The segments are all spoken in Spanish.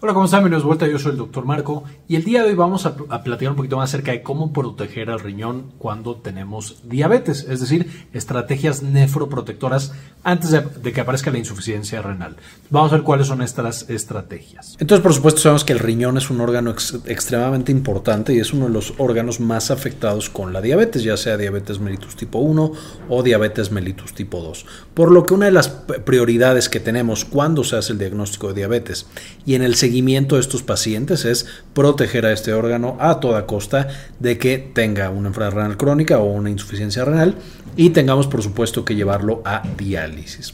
Hola, ¿cómo están? Bienvenidos vuelta, yo soy el doctor Marco y el día de hoy vamos a, a, platicar un poquito más acerca de cómo proteger al riñón cuando tenemos diabetes, es decir, estrategias nefroprotectoras antes de, que aparezca la insuficiencia renal. Vamos a ver cuáles son estas estrategias. Entonces, por supuesto, sabemos que el riñón es un órgano ex extremadamente importante y es uno de los órganos más afectados con la diabetes, ya sea diabetes mellitus tipo 1 o diabetes mellitus tipo 2. Por lo que una de las prioridades que tenemos cuando se hace el diagnóstico de diabetes y en el seguimiento de estos pacientes es proteger a este órgano a toda costa de que tenga una enfermedad renal crónica o una insuficiencia renal y tengamos por supuesto que llevarlo a diálisis.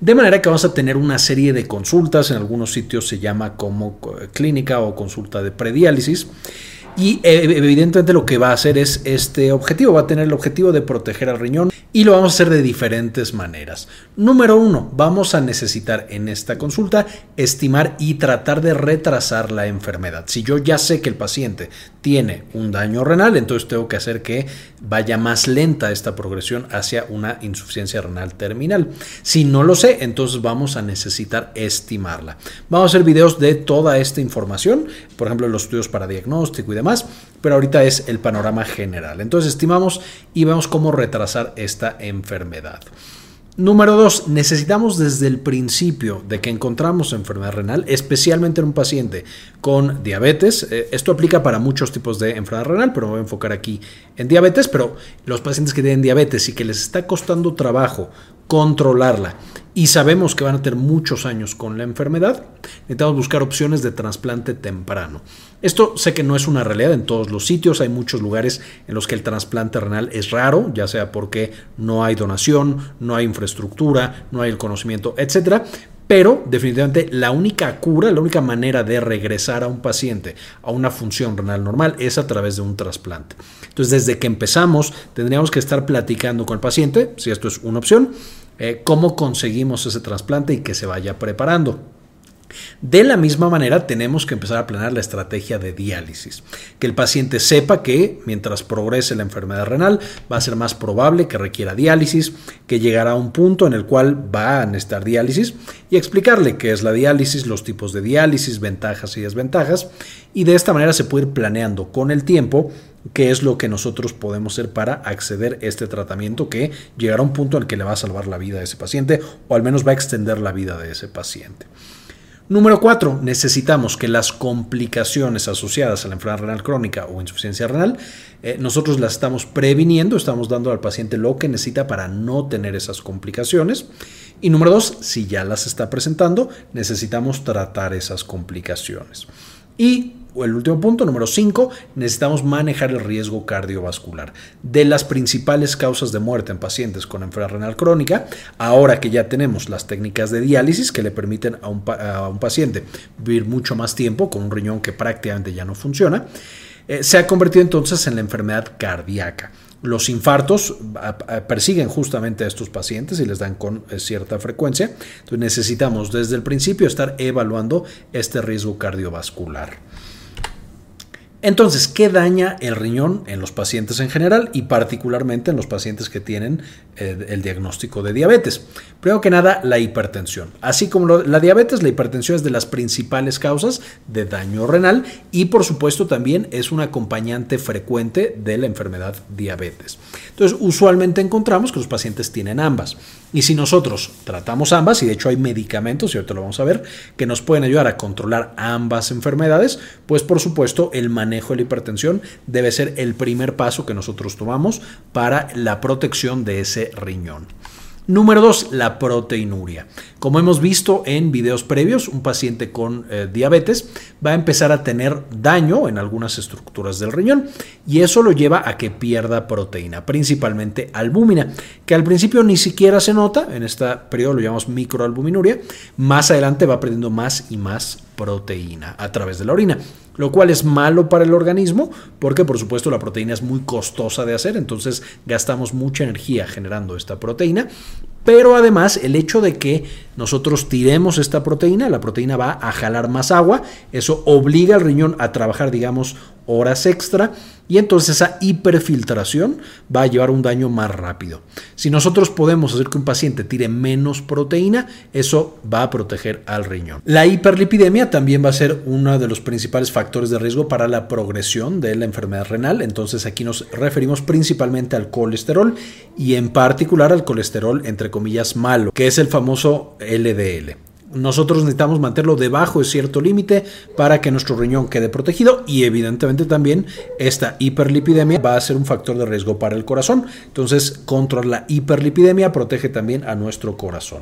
De manera que vamos a tener una serie de consultas, en algunos sitios se llama como clínica o consulta de prediálisis. Y evidentemente lo que va a hacer es este objetivo, va a tener el objetivo de proteger al riñón y lo vamos a hacer de diferentes maneras. Número uno, vamos a necesitar en esta consulta estimar y tratar de retrasar la enfermedad. Si yo ya sé que el paciente tiene un daño renal, entonces tengo que hacer que vaya más lenta esta progresión hacia una insuficiencia renal terminal. Si no lo sé, entonces vamos a necesitar estimarla. Vamos a hacer videos de toda esta información, por ejemplo, los estudios para diagnóstico y demás, pero ahorita es el panorama general. Entonces estimamos y vemos cómo retrasar esta enfermedad. Número dos, necesitamos desde el principio de que encontramos enfermedad renal, especialmente en un paciente con diabetes. Eh, esto aplica para muchos tipos de enfermedad renal, pero me voy a enfocar aquí en diabetes. Pero los pacientes que tienen diabetes y que les está costando trabajo controlarla y sabemos que van a tener muchos años con la enfermedad, necesitamos buscar opciones de trasplante temprano. Esto sé que no es una realidad en todos los sitios, hay muchos lugares en los que el trasplante renal es raro, ya sea porque no hay donación, no hay infraestructura, no hay el conocimiento, etcétera, pero definitivamente la única cura, la única manera de regresar a un paciente a una función renal normal es a través de un trasplante. Entonces, desde que empezamos, tendríamos que estar platicando con el paciente, si esto es una opción, eh, cómo conseguimos ese trasplante y que se vaya preparando. De la misma manera, tenemos que empezar a planear la estrategia de diálisis. Que el paciente sepa que mientras progrese la enfermedad renal, va a ser más probable que requiera diálisis, que llegará a un punto en el cual va a necesitar diálisis y explicarle qué es la diálisis, los tipos de diálisis, ventajas y desventajas. Y de esta manera se puede ir planeando con el tiempo qué es lo que nosotros podemos hacer para acceder a este tratamiento que llegará a un punto en el que le va a salvar la vida a ese paciente o al menos va a extender la vida de ese paciente. Número 4. Necesitamos que las complicaciones asociadas a la enfermedad renal crónica o insuficiencia renal, eh, nosotros las estamos previniendo, estamos dando al paciente lo que necesita para no tener esas complicaciones. Y número 2. Si ya las está presentando, necesitamos tratar esas complicaciones. Y el último punto, número 5, necesitamos manejar el riesgo cardiovascular. De las principales causas de muerte en pacientes con enfermedad renal crónica, ahora que ya tenemos las técnicas de diálisis que le permiten a un, paciente vivir mucho más tiempo con un riñón que prácticamente ya no funciona, eh, se ha convertido entonces en la enfermedad cardíaca. Los infartos persiguen justamente a estos pacientes y les dan con eh, cierta frecuencia. Entonces necesitamos desde el principio estar evaluando este riesgo cardiovascular. Entonces, ¿qué daña el riñón en los pacientes en general y particularmente en los pacientes que tienen eh, el diagnóstico de diabetes? Primero que nada, la hipertensión. Así como la diabetes, la hipertensión es de las principales causas de daño renal y por supuesto también es un acompañante frecuente de la enfermedad diabetes. Entonces, usualmente encontramos que los pacientes tienen ambas. Y si nosotros tratamos ambas, y de hecho hay medicamentos, y ahorita lo vamos a ver, que nos pueden ayudar a controlar ambas enfermedades, pues por supuesto el manejo de la hipertensión debe ser el primer paso que nosotros tomamos para la protección de ese riñón. Número 2, la proteinuria. Como hemos visto en videos previos, un paciente con eh, diabetes va a empezar a tener daño en algunas estructuras del riñón y eso lo lleva a que pierda proteína, principalmente albúmina, que al principio ni siquiera se nota, en este periodo lo llamamos microalbuminuria, más adelante va perdiendo más y más proteína a través de la orina lo cual es malo para el organismo porque por supuesto la proteína es muy costosa de hacer, entonces gastamos mucha energía generando esta proteína Pero además el hecho de que nosotros tiremos esta proteína, la proteína va a jalar más agua, eso obliga al riñón a trabajar, digamos, horas extra y entonces esa hiperfiltración va a llevar un daño más rápido. Si nosotros podemos hacer que un paciente tire menos proteína, eso va a proteger al riñón. La hiperlipidemia también va a ser uno de los principales factores de riesgo para la progresión de la enfermedad renal, entonces aquí nos referimos principalmente al colesterol y en particular al colesterol entre comillas malo, que es el famoso LDL. Nosotros necesitamos mantenerlo debajo de cierto límite para que nuestro riñón quede protegido y evidentemente también esta hiperlipidemia va a ser un factor de riesgo para el corazón. Entonces, contra la hiperlipidemia protege también a nuestro corazón.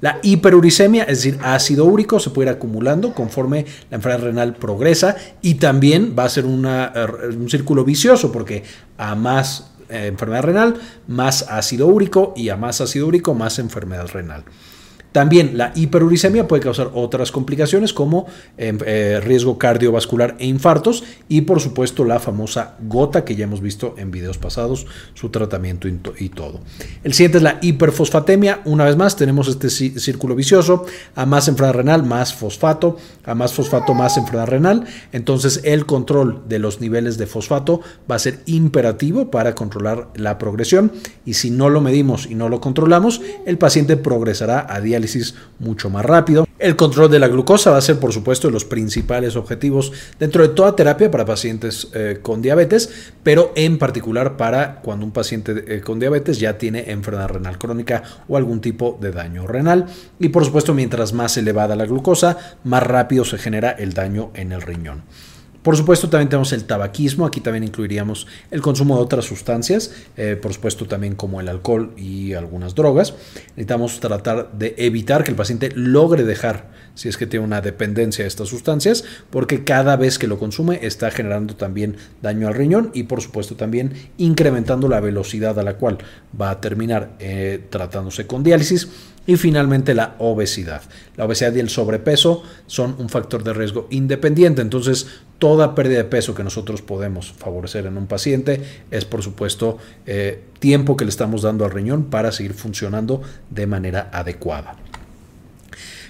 La hiperuricemia, es decir, ácido úrico, se puede ir acumulando conforme la enfermedad renal progresa y también va a ser er, un círculo vicioso porque a más eh, enfermedad renal, más ácido úrico y a más ácido úrico, más enfermedad renal. También la hiperuricemia puede causar otras complicaciones como em, eh, riesgo cardiovascular e infartos y por supuesto la famosa gota que ya hemos visto en videos pasados, su tratamiento y, todo. El siguiente es la hiperfosfatemia. Una vez más tenemos este círculo vicioso, a más enfermedad renal, más fosfato, a más fosfato, más enfermedad renal. Entonces el control de los niveles de fosfato va a ser imperativo para controlar la progresión y si no lo medimos y no lo controlamos, el paciente progresará a mucho más rápido. El control de la glucosa va a ser, por supuesto, de los principales objetivos dentro de toda terapia para pacientes eh, con diabetes, pero en particular para cuando un paciente eh, con diabetes ya tiene enfermedad renal crónica o algún tipo de daño renal. Y por supuesto, mientras más elevada la glucosa, más rápido se genera el daño en el riñón. Por supuesto, también tenemos el tabaquismo, aquí también incluiríamos el consumo de otras sustancias, eh, por supuesto también como el alcohol y algunas drogas. Necesitamos tratar de evitar que el paciente logre dejar, si es que tiene una dependencia de estas sustancias, porque cada vez que lo consume está generando también daño al riñón y por supuesto también incrementando la velocidad a la cual va a terminar eh, tratándose con diálisis y finalmente la obesidad. La obesidad y el sobrepeso son un factor de riesgo independiente. Entonces, toda pérdida de peso que nosotros podemos favorecer en un paciente es, por supuesto, eh, tiempo que le estamos dando al riñón para seguir funcionando de manera adecuada.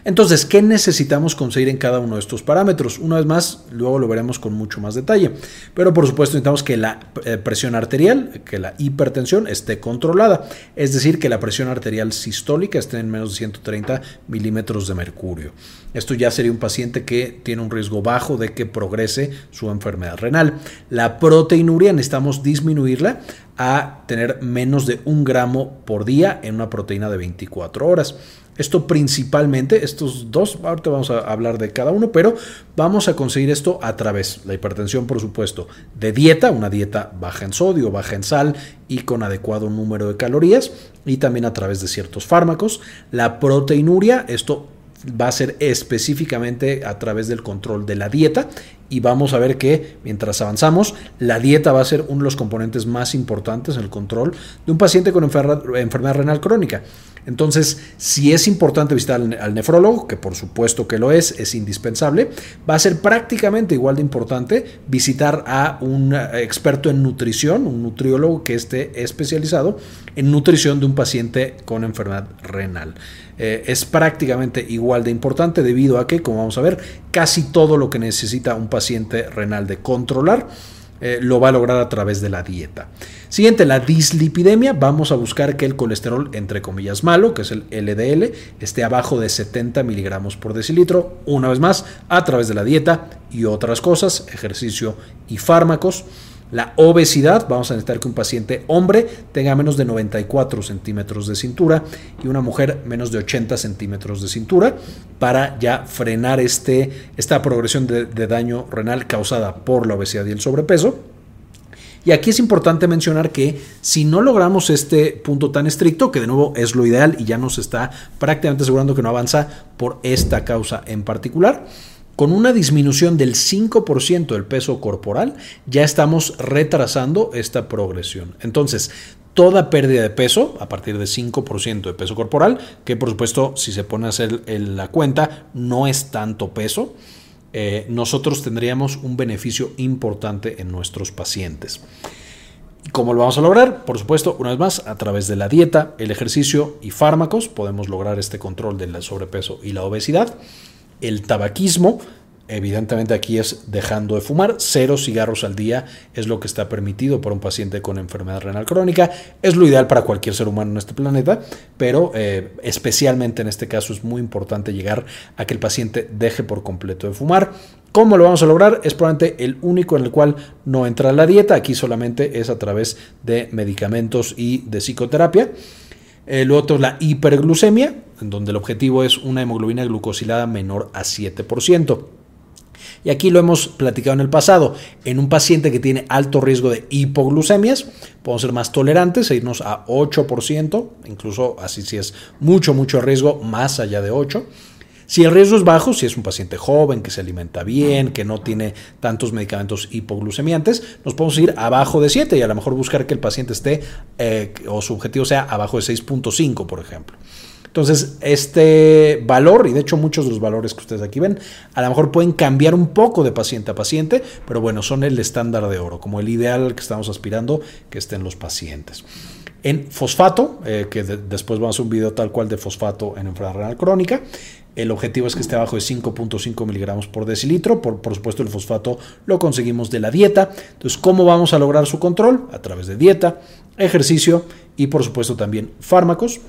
Entonces, ¿qué necesitamos conseguir en cada uno de estos parámetros? Una vez más, luego lo veremos con mucho más detalle. Pero por supuesto necesitamos que la eh, presión arterial, que la hipertensión esté controlada. Es decir, que la presión arterial sistólica esté en menos de 130 milímetros de mercurio. Esto ya sería un paciente que tiene un riesgo bajo de que progrese su enfermedad renal. La proteinuria necesitamos disminuirla a tener menos de un gramo por día en una proteína de 24 horas. Esto principalmente, estos dos, ahorita vamos a hablar de cada uno, pero vamos a conseguir esto a través, la hipertensión por supuesto, de dieta, una dieta baja en sodio, baja en sal y con adecuado número de calorías, y también a través de ciertos fármacos. La proteinuria, esto va a ser específicamente a través del control de la dieta y vamos a ver que mientras avanzamos, la dieta va a ser uno de los componentes más importantes en el control de un paciente con enfermedad renal crónica. Entonces, si es importante visitar al, nefrólogo, que por supuesto que lo es, es indispensable, va a ser prácticamente igual de importante visitar a un eh, experto en nutrición, un nutriólogo que esté especializado en nutrición de un paciente con enfermedad renal. Eh, es prácticamente igual de importante debido a que, como vamos a ver, casi todo lo que necesita un paciente renal de controlar, eh, lo va a lograr a través de la dieta. Siguiente, la dislipidemia. Vamos a buscar que el colesterol, entre comillas, malo, que es el LDL, esté abajo de 70 miligramos por decilitro. Una vez más, a través de la dieta y otras cosas, ejercicio y fármacos. La obesidad, vamos a necesitar que un paciente hombre tenga menos de 94 centímetros de cintura y una mujer menos de 80 centímetros de cintura para ya frenar este, esta progresión de, daño renal causada por la obesidad y el sobrepeso. Y aquí es importante mencionar que si no logramos este punto tan estricto, que de nuevo es lo ideal y ya nos está prácticamente asegurando que no avanza por esta causa en particular, con una disminución del 5% del peso corporal, ya estamos retrasando esta progresión. Entonces, toda pérdida de peso, a partir de 5% de peso corporal, que por supuesto, si se pone a hacer la cuenta, no es tanto peso, eh, nosotros tendríamos un beneficio importante en nuestros pacientes. ¿Cómo lo vamos a lograr? Por supuesto, una vez más, a través de la dieta, el ejercicio y fármacos podemos lograr este control del sobrepeso y la obesidad. El tabaquismo, evidentemente aquí es dejando de fumar, cero cigarros al día es lo que está permitido por un paciente con enfermedad renal crónica, es lo ideal para cualquier ser humano en este planeta, pero eh, especialmente en este caso es muy importante llegar a que el paciente deje por completo de fumar. ¿Cómo lo vamos a lograr? Es probablemente el único en el cual no entra la dieta. Aquí solamente es a través de medicamentos y de psicoterapia. El otro es la hiperglucemia, en donde el objetivo es una hemoglobina glucosilada menor a 7%. Y aquí lo hemos platicado en el pasado. En un paciente que tiene alto riesgo de hipoglucemias, podemos ser más tolerantes e irnos a 8%, incluso así si es mucho, mucho riesgo, más allá de 8%. Si el riesgo es bajo, si es un paciente joven, que se alimenta bien, que no tiene tantos medicamentos hipoglucemiantes, nos podemos ir abajo de 7 y a lo mejor buscar que el paciente esté eh, o su objetivo sea abajo de 6.5, por ejemplo. Entonces, este valor, y de hecho muchos de los valores que ustedes aquí ven, a lo mejor pueden cambiar un poco de paciente a paciente, pero bueno, son el estándar de oro, como el ideal al que estamos aspirando que estén los pacientes. En fosfato, eh, que después vamos a hacer un video tal cual de fosfato en enfermedad crónica, el objetivo es que esté abajo de 5.5 miligramos por decilitro. Por, por, supuesto, el fosfato lo conseguimos de la dieta. Entonces, ¿cómo vamos a lograr su control? A través de dieta, ejercicio y, por supuesto, también fármacos.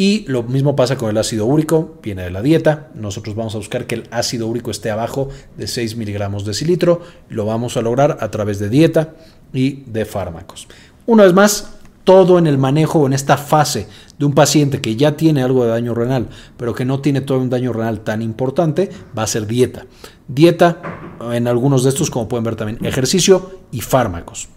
Y lo mismo pasa con el ácido úrico, viene de la dieta. Nosotros vamos a buscar que el ácido úrico esté abajo de 6 miligramos decilitro. Lo vamos a lograr a través de dieta y de fármacos. Una vez más, todo en el manejo en esta fase de un paciente que ya tiene algo de daño renal, pero que no tiene todo un daño renal tan importante, va a ser dieta. Dieta, en algunos de estos, como pueden ver también, ejercicio y fármacos.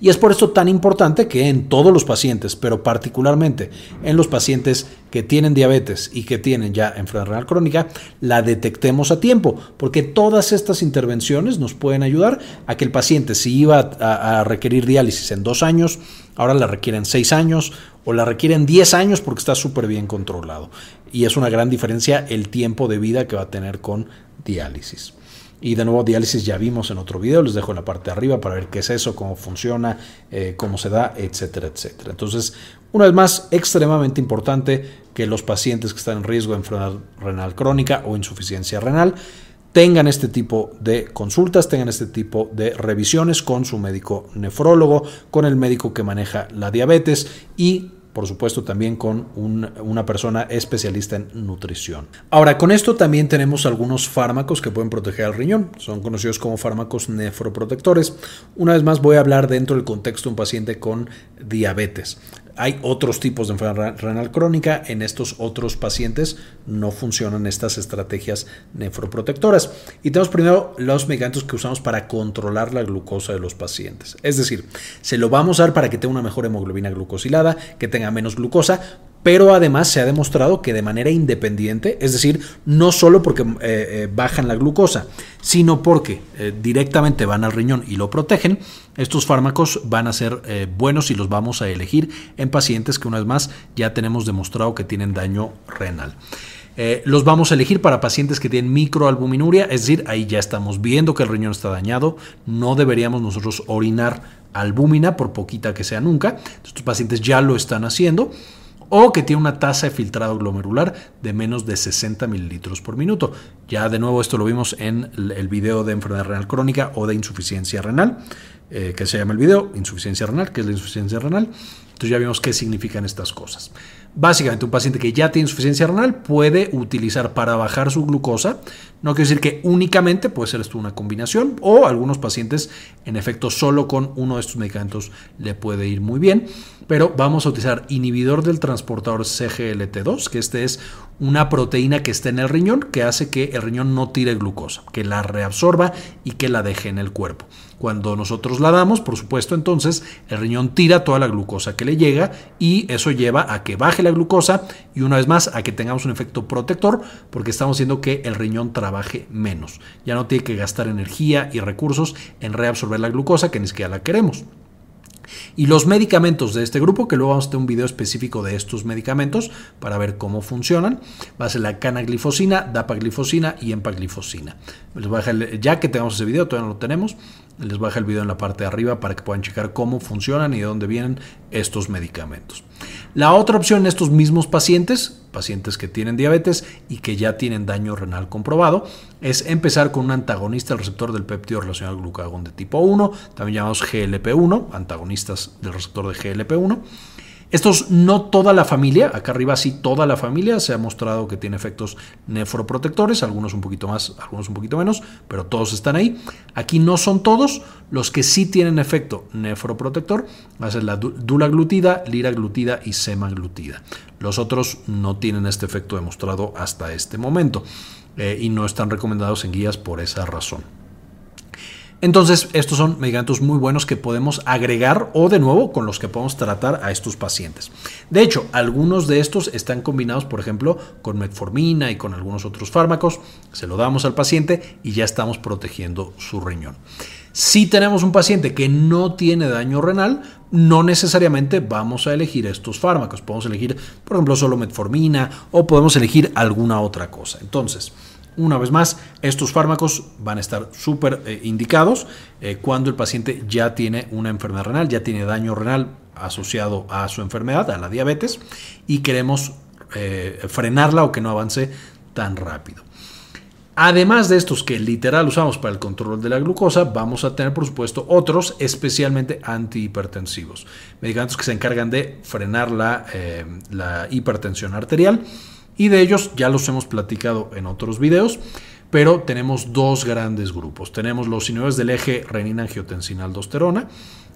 Y es por esto tan importante que en todos los pacientes, pero particularmente en los pacientes que tienen diabetes y que tienen ya enfermedad renal crónica, la detectemos a tiempo, porque todas estas intervenciones nos pueden ayudar a que el paciente, si iba a, requerir diálisis en dos años, ahora la requiere en seis años o la requiere en diez años porque está súper bien controlado. Y es una gran diferencia el tiempo de vida que va a tener con diálisis. Y de nuevo, diálisis ya vimos en otro video, les dejo en la parte de arriba para ver qué es eso, cómo funciona, eh, cómo se da, etcétera, etcétera. Entonces, una vez más, extremadamente importante que los pacientes que están en riesgo de enfermedad renal crónica o insuficiencia renal tengan este tipo de consultas, tengan este tipo de revisiones con su médico nefrólogo, con el médico que maneja la diabetes y por supuesto también con una persona especialista en nutrición. Ahora, con esto también tenemos algunos fármacos que pueden proteger al riñón, son conocidos como fármacos nefroprotectores. Una vez más voy a hablar dentro del contexto de un paciente con diabetes. Hay otros tipos de enfermedad renal crónica. En estos otros pacientes no funcionan estas estrategias nefroprotectoras. Y tenemos primero los medicamentos que usamos para controlar la glucosa de los pacientes. Es decir, se lo vamos a dar para que tenga una mejor hemoglobina glucosilada, que tenga menos glucosa, pero además se ha demostrado que de manera independiente, es decir, no solo porque eh, eh, bajan la glucosa, sino porque eh, directamente van al riñón y lo protegen, estos fármacos van a ser buenos y los vamos a elegir en pacientes que una vez más ya tenemos demostrado que tienen daño renal. los vamos a elegir para pacientes que tienen microalbuminuria, es decir, ahí ya estamos viendo que el riñón está dañado, no deberíamos nosotros orinar albúmina, por poquita que sea nunca, estos pacientes ya lo están haciendo o que tiene una tasa de filtrado glomerular de menos de 60 mililitros por minuto. Ya de nuevo esto lo vimos en el video de enfermedad renal crónica o de insuficiencia renal, eh, que se llama el video, insuficiencia renal, que es la insuficiencia renal. Entonces ya vimos qué significan estas cosas. Básicamente, un paciente que ya tiene insuficiencia renal puede utilizar para bajar su glucosa. No quiere decir que únicamente puede ser esto una combinación o algunos pacientes, en efecto, solo con uno de estos medicamentos le puede ir muy bien. Pero vamos a utilizar inhibidor del transportador CGLT2, que este es una proteína que está en el riñón que hace que el riñón no tire glucosa, que la reabsorba y que la deje en el cuerpo. Cuando nosotros la damos, por supuesto, entonces el riñón tira toda la glucosa que le llega y eso lleva a que baje la glucosa y una vez más a que tengamos un efecto protector porque estamos haciendo que el riñón trabaje menos. Ya no tiene que gastar energía y recursos en reabsorber la glucosa que ni siquiera la queremos. Y los medicamentos de este grupo, que luego vamos a tener un video específico de estos medicamentos para ver cómo funcionan, va a ser la canaglifosina, dapaglifosina y empaglifosina. Les voy a dejar, ya que tenemos ese video, todavía no lo tenemos, Les baja el video en la parte de arriba para que puedan checar cómo funcionan y de dónde vienen estos medicamentos. La otra opción en estos mismos pacientes, pacientes que tienen diabetes y que ya tienen daño renal comprobado, es empezar con un antagonista del receptor del péptido relacionado al glucagón de tipo 1, también llamados GLP-1, antagonistas del receptor de GLP-1 estos no toda la familia, acá arriba sí toda la familia se ha mostrado que tiene efectos nefroprotectores, algunos un poquito más, algunos un poquito menos, pero todos están ahí. Aquí no son todos, los que sí tienen efecto nefroprotector, va a ser la dulaglutida, liraglutida y semaglutida. Los otros no tienen este efecto demostrado hasta este momento eh, y no están recomendados en guías por esa razón. Entonces, estos son medicamentos muy buenos que podemos agregar o de nuevo con los que podemos tratar a estos pacientes. De hecho, algunos de estos están combinados, por ejemplo, con metformina y con algunos otros fármacos. Se lo damos al paciente y ya estamos protegiendo su riñón. Si tenemos un paciente que no tiene daño renal, no necesariamente vamos a elegir estos fármacos. Podemos elegir, por ejemplo, solo metformina o podemos elegir alguna otra cosa. Entonces, una vez más, estos fármacos van a estar súper eh, indicados eh, cuando el paciente ya tiene una enfermedad renal, ya tiene daño renal asociado a su enfermedad, a la diabetes, y queremos eh, frenarla o que no avance tan rápido. Además de estos que literal usamos para el control de la glucosa, vamos a tener por supuesto otros especialmente antihipertensivos. Medicamentos que se encargan de frenar la, la hipertensión arterial y de ellos ya los hemos platicado en otros videos, pero tenemos dos grandes grupos. Tenemos los inhibidores del eje renina-angiotensina-aldosterona.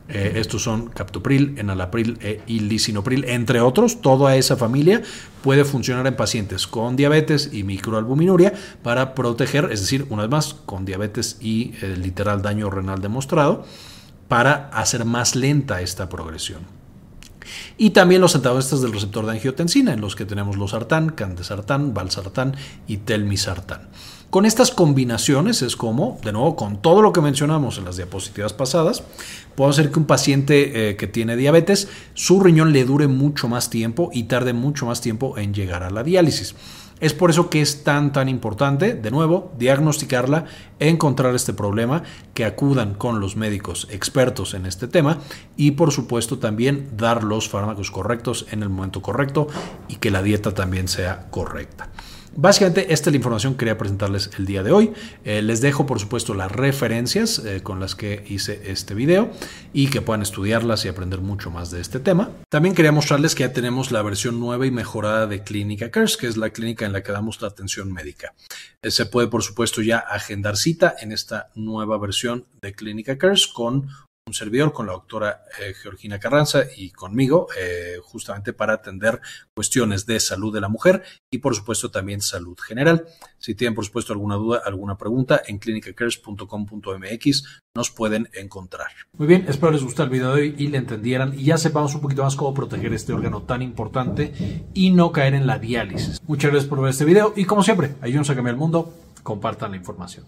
Eh, estos son captopril, enalapril e, y lisinopril, entre otros. Toda esa familia puede funcionar en pacientes con diabetes y microalbuminuria para proteger, es decir, una vez más, con diabetes y eh, literal daño renal demostrado, para hacer más lenta esta progresión. Y también los antagonistas del receptor de angiotensina, en los que tenemos los sartán, candesartán, valsartán y telmisartán. Con estas combinaciones es como, de nuevo, con todo lo que mencionamos en las diapositivas pasadas, puede hacer que un paciente eh, que tiene diabetes, su riñón le dure mucho más tiempo y tarde mucho más tiempo en llegar a la diálisis. Es por eso que es tan tan importante, de nuevo, diagnosticarla, encontrar este problema, que acudan con los médicos expertos en este tema y por supuesto también dar los fármacos correctos en el momento correcto y que la dieta también sea correcta. Básicamente esta es la información que quería presentarles el día de hoy. Eh, les dejo por supuesto las referencias eh, con las que hice este video y que puedan estudiarlas y aprender mucho más de este tema. También quería mostrarles que ya tenemos la versión nueva y mejorada de Clínica Cares, que es la clínica en la que damos la atención médica. Eh, se puede por supuesto ya agendar cita en esta nueva versión de Clínica Cares con un servidor con la doctora eh, Georgina Carranza y conmigo, eh, justamente para atender cuestiones de salud de la mujer y por supuesto también salud general. Si tienen por supuesto alguna duda, alguna pregunta, en clinicacares.com.mx nos pueden encontrar. Muy bien, espero les guste el video de hoy y le entendieran y ya sepamos un poquito más cómo proteger este órgano tan importante y no caer en la diálisis. Muchas gracias por ver este video y como siempre, ayúdenos a cambiar el mundo, compartan la información.